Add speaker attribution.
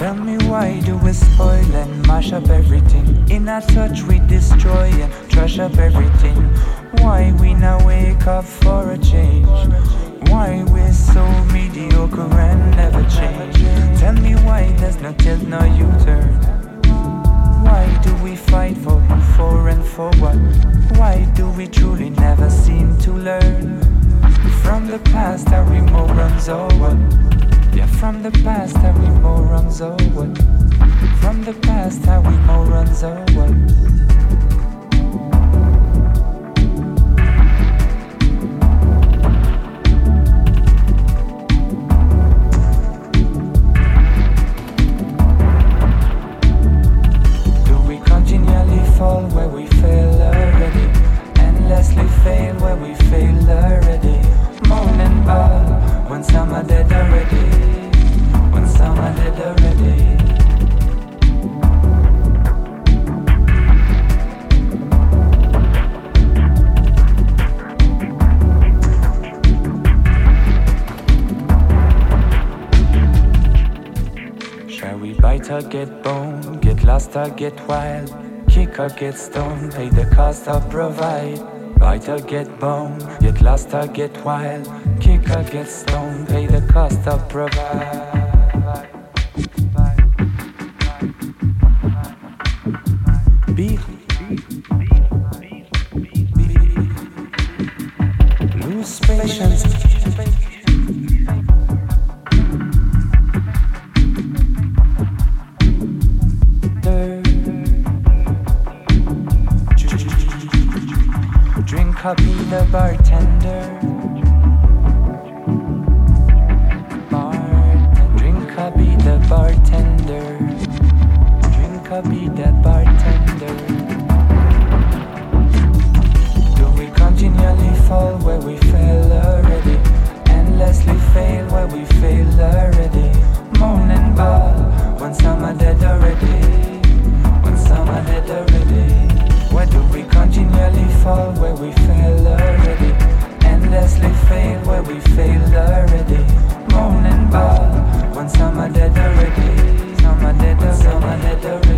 Speaker 1: Tell me why do we spoil and mash up everything? In our touch we destroy and trash up everything. Why we not wake up for a change? Why we're so mediocre and never change? Tell me why there's no guilt, no you Past, are we or get bone, get lost or get wild. Kick or get stone, pay the cost of provide. Bite or get bone, get lost or get wild. Kick or get stone, pay the cost of provide. copy the bartender. Drink the bartender. Drink bartender. Do we continually fall where we fell already? Endlessly fail where we already. Dead already. When some are dead already. Where do we we nearly fall where we fail already. Endlessly fail where we failed already. Moan and bawl when some are dead already. Some are dead, some are dead already.